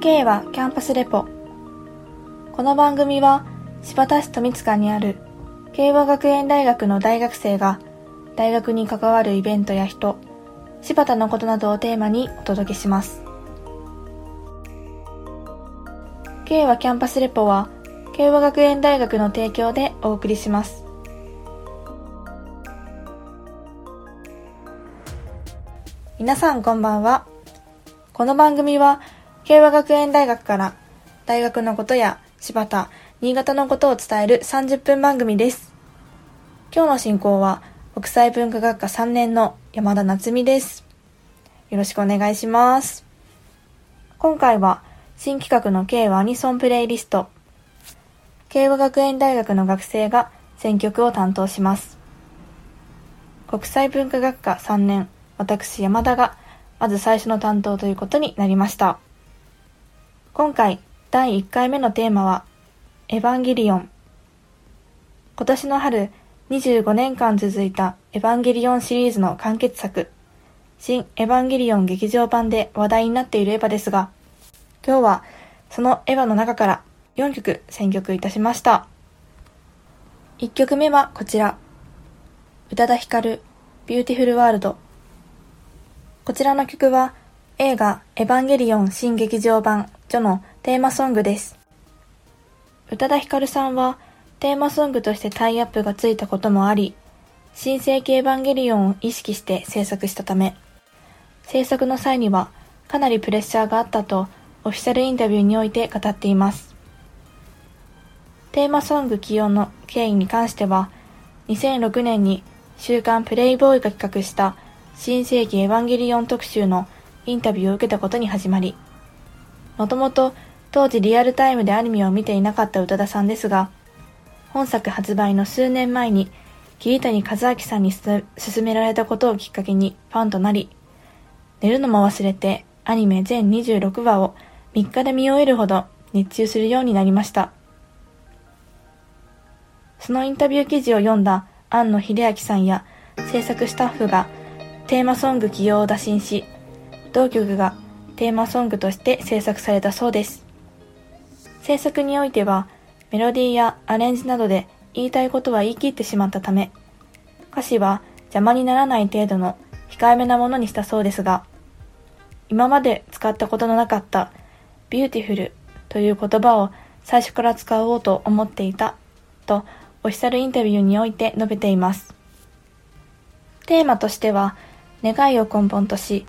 K はキャンパスレポ。この番組は柴田市富塚にある慶和学園大学の大学生が大学に関わるイベントや人柴田のことなどをテーマにお届けします。K はキャンパスレポは慶和学園大学の提供でお送りします。皆さんこんばんは。この番組は慶和学園大学から大学のことや柴田、新潟のことを伝える30分番組です。今日の進行は国際文化学科3年の山田夏美です。よろしくお願いします。今回は新企画の慶和アニソンプレイリスト。慶和学園大学の学生が選曲を担当します。国際文化学科3年、私山田がまず最初の担当ということになりました。今回第1回目のテーマはエヴァンゲリオン。今年の春25年間続いたエヴァンゲリオンシリーズの完結作新エヴァンゲリオン劇場版で話題になっているエヴァですが今日はそのエヴァの中から4曲選曲いたしました。1曲目はこちら。宇多田ヒカル Beautiful World。こちらの曲は映画エヴァンゲリオン新劇場版序のテーマソングです。宇多田ヒカルさんはテーマソングとしてタイアップがついたこともあり、新世紀エヴァンゲリオンを意識して制作したため、制作の際にはかなりプレッシャーがあったとオフィシャルインタビューにおいて語っています。テーマソング起用の経緯に関しては、2006年に週刊プレイボーイが企画した新世紀エヴァンゲリオン特集のインタビューを受けたことに始まり、もともと当時リアルタイムでアニメを見ていなかった宇多田さんですが、本作発売の数年前に桐谷和明さんに勧められたことをきっかけにファンとなり、寝るのも忘れてアニメ全26話を3日で見終えるほど熱中するようになりました。そのインタビュー記事を読んだ庵野秀明さんや制作スタッフがテーマソング起用を打診し、同曲がテーマソングとして制作されたそうです。制作においては、メロディーやアレンジなどで言いたいことは言い切ってしまったため、歌詞は邪魔にならない程度の控えめなものにしたそうですが、今まで使ったことのなかったビューティフルという言葉を最初から使おうと思っていたとオフィシャルインタビューにおいて述べています。テーマとしては願いを根本とし、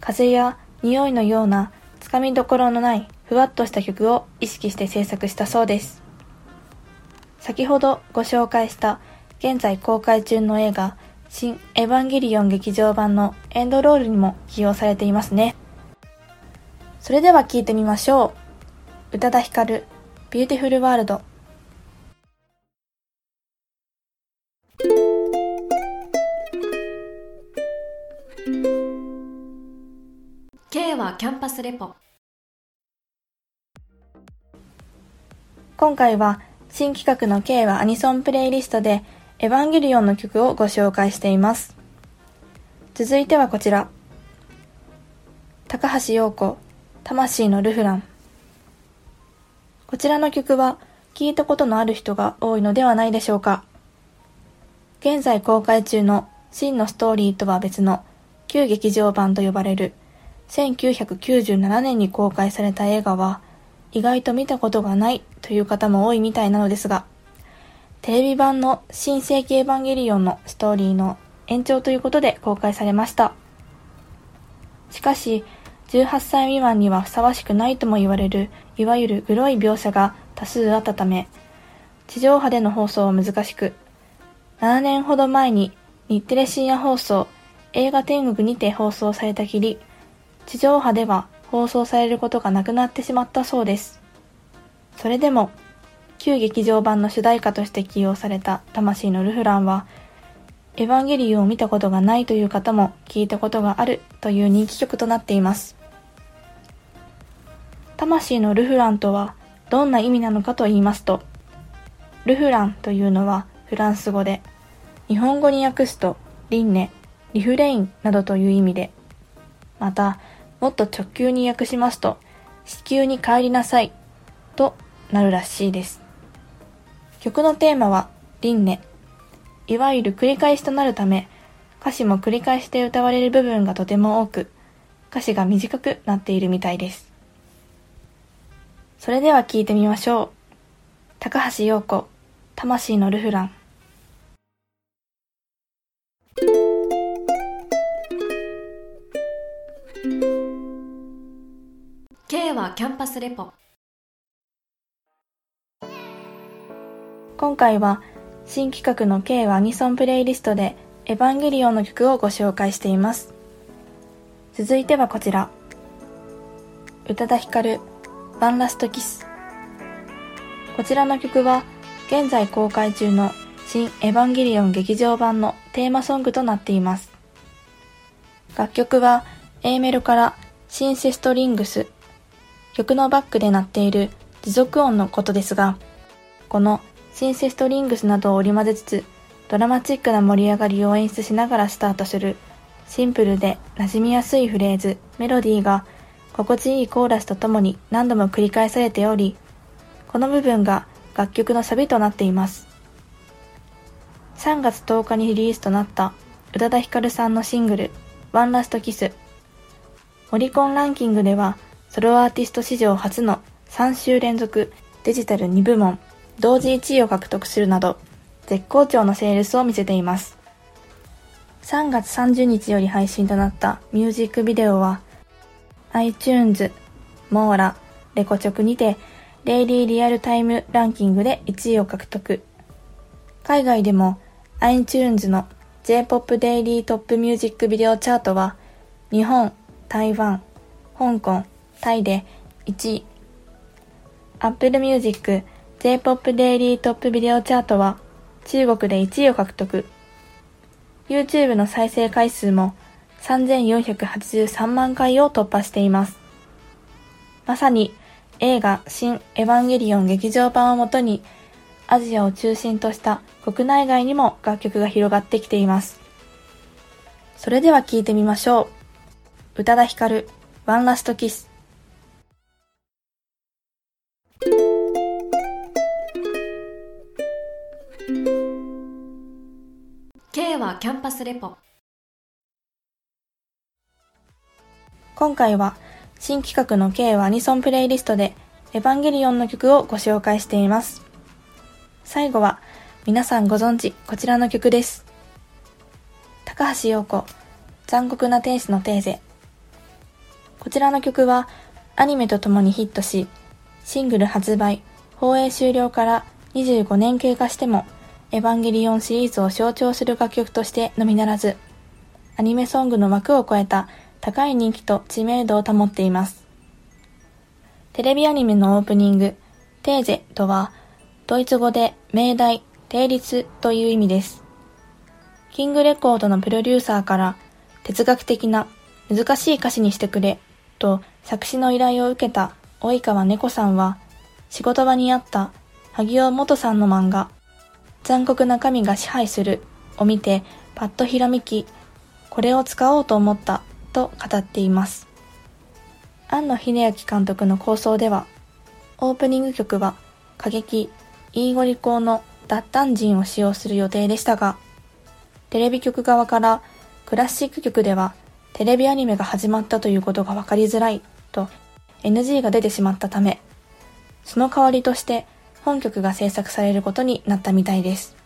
風や匂いのようなつかみどころのないふわっとした曲を意識して制作したそうです。先ほどご紹介した現在公開中の映画シン・エヴァンゲリオン劇場版のエンドロールにも起用されていますね。それでは聴いてみましょう。宇多田ヒカル、ビューティフルワールド。キャンパスレポ。今回は新企画の K はアニソンプレイリストでエヴァンゲリオンの曲をご紹介しています。続いてはこちら。高橋洋子魂のルフラン。こちらの曲は聞いたことのある人が多いのではないでしょうか。現在公開中の真のストーリーとは別の旧劇場版と呼ばれる1997年に公開された映画は意外と見たことがないという方も多いみたいなのですが、テレビ版の新世紀エヴァンゲリオンのストーリーの延長ということで公開されました。しかし、18歳未満にはふさわしくないとも言われる、いわゆるグロい描写が多数あったため、地上波での放送は難しく、7年ほど前に日テレ深夜放送、映画天国にて放送されたきり、地上波では放送されることがなくなってしまったそうです。それでも、旧劇場版の主題歌として起用された魂のルフランは、エヴァンゲリオンを見たことがないという方も聞いたことがあるという人気曲となっています。魂のルフランとはどんな意味なのかと言いますと、ルフランというのはフランス語で、日本語に訳すと輪廻、リフレインなどという意味で、また、もっと直球に訳しますと、地球に帰りなさいとなるらしいです。曲のテーマは輪廻。いわゆる繰り返しとなるため、歌詞も繰り返して歌われる部分がとても多く、歌詞が短くなっているみたいです。それでは聴いてみましょう。高橋洋子、魂のルフラン。K はキャンパスレポ今回は新企画の K はアニソンプレイリストでエヴァンゲリオンの曲をご紹介しています。続いてはこちら。宇多田ヒカル、ワンラストキス。こちらの曲は現在公開中の新エヴァンゲリオン劇場版のテーマソングとなっています。楽曲は A メロからシンセストリングス、曲のバックで鳴っている持続音のことですが、このシンセストリングスなどを織り交ぜつつ、ドラマチックな盛り上がりを演出しながらスタートする、シンプルで馴染みやすいフレーズ、メロディーが、心地いいコーラスとともに何度も繰り返されており、この部分が楽曲のサビとなっています。3月10日にリリースとなった宇多田ヒカルさんのシングル、ワンラストキス。オリコンランキングでは、ソロアーティスト史上初の3週連続デジタル2部門同時1位を獲得するなど絶好調のセールスを見せています。3月30日より配信となったミュージックビデオは iTunes、モーラ、レコチョクにてデイリーリアルタイムランキングで1位を獲得。海外でも iTunes の J-POP デイリートップミュージックビデオチャートは日本、台湾、香港、タイで1位。Apple Music J-POP デイリートップビデオチャートは中国で1位を獲得。YouTube の再生回数も3483万回を突破しています。まさに映画新エヴァンゲリオン劇場版をもとにアジアを中心とした国内外にも楽曲が広がってきています。それでは聴いてみましょう。宇多田ヒカル、ワンラストキス。はキャンパスレポ今回は新企画の K はアニソンプレイリストでエヴァンゲリオンの曲をご紹介しています。最後は皆さんご存知こちらの曲です。高橋洋子、残酷な天使のテーゼ。こちらの曲はアニメと共にヒットし、シングル発売、放映終了から25年経過してもエヴァンゲリオンシリーズを象徴する楽曲としてのみならず、アニメソングの枠を超えた高い人気と知名度を保っています。テレビアニメのオープニング、テーゼとは、ドイツ語で命題、定律という意味です。キングレコードのプロデューサーから、哲学的な難しい歌詞にしてくれ、と作詞の依頼を受けた及川猫さんは、仕事場にあった萩尾元さんの漫画、残酷な神が支配するを見てパッとひらめき、これを使おうと思ったと語っています。庵野秀明監督の構想では、オープニング曲は過激、イーゴリ校の脱炭人を使用する予定でしたが、テレビ局側からクラシック曲ではテレビアニメが始まったということが分かりづらいと NG が出てしまったため、その代わりとして本曲が制作されることになったみたいです。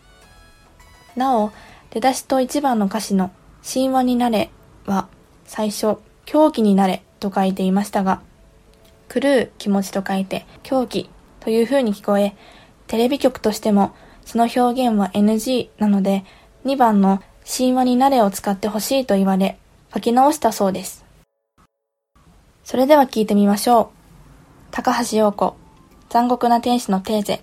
なお、出だしと一番の歌詞の神話になれは最初狂気になれと書いていましたが、狂う気持ちと書いて狂気という風に聞こえ、テレビ局としてもその表現は NG なので2番の神話になれを使ってほしいと言われ書き直したそうです。それでは聞いてみましょう。高橋洋子、残酷な天使のテーゼ。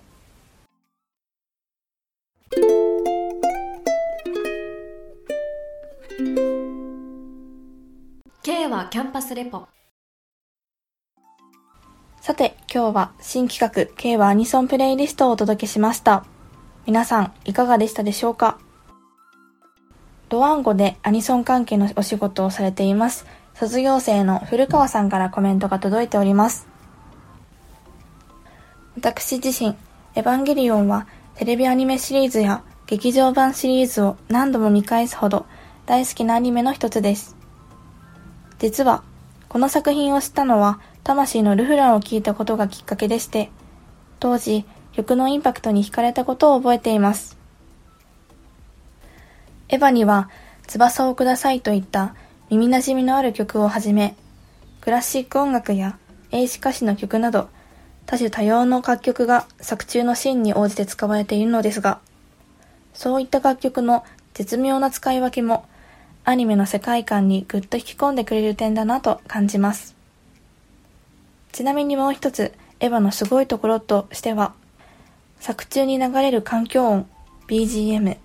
K はキャンパスレポさて、今日は新企画 K はアニソンプレイリストをお届けしました。皆さん、いかがでしたでしょうか？ドワンゴでアニソン関係のお仕事をされています。卒業生の古川さんからコメントが届いております。私自身、エヴァンゲリオンはテレビアニメシリーズや劇場版シリーズを何度も見返すほど大好きなアニメの一つです。実は、この作品を知ったのは、魂のルフランを聞いたことがきっかけでして、当時、曲のインパクトに惹かれたことを覚えています。エヴァには、翼をくださいといった耳馴染みのある曲をはじめ、クラシック音楽や英詞歌詞の曲など、多種多様の楽曲が作中のシーンに応じて使われているのですが、そういった楽曲の絶妙な使い分けも、アニメの世界観にぐっと引き込んでくれる点だなと感じます。ちなみにもう一つ、エヴァのすごいところとしては、作中に流れる環境音、BGM、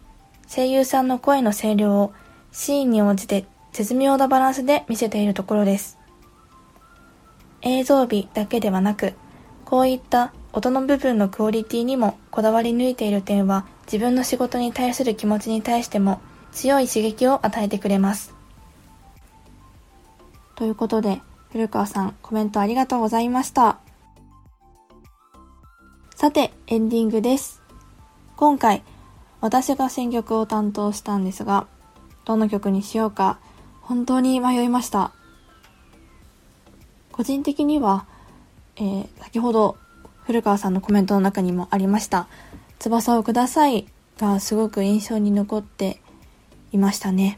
声優さんの声の声量をシーンに応じて絶妙なバランスで見せているところです。映像美だけではなく、こういった音の部分のクオリティにもこだわり抜いている点は自分の仕事に対する気持ちに対しても強い刺激を与えてくれます。ということで、古川さんコメントありがとうございました。さて、エンディングです。今回、私が選曲を担当したんですが、どの曲にしようか本当に迷いました。個人的には、えー先ほど古川さんのコメントの中にもありました「翼をください」がすごく印象に残っていましたね。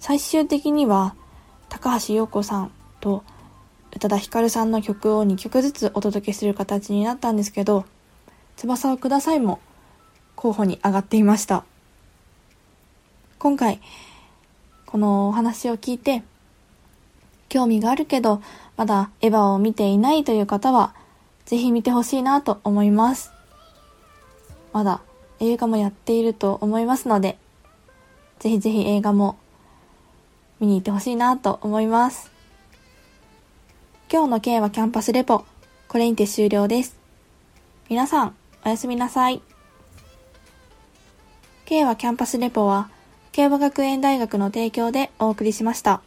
最終的には高橋洋子さんと宇多田ヒカルさんの曲を2曲ずつお届けする形になったんですけど「翼をください」も候補に上がっていました。今回このお話を聞いて興味があるけど、まだエヴァを見ていないという方は、ぜひ見てほしいなと思います。まだ映画もやっていると思いますので、ぜひぜひ映画も見に行ってほしいなと思います。今日の K はキャンパスレポ、これにて終了です。皆さん、おやすみなさい。K はキャンパスレポは、慶和学園大学の提供でお送りしました。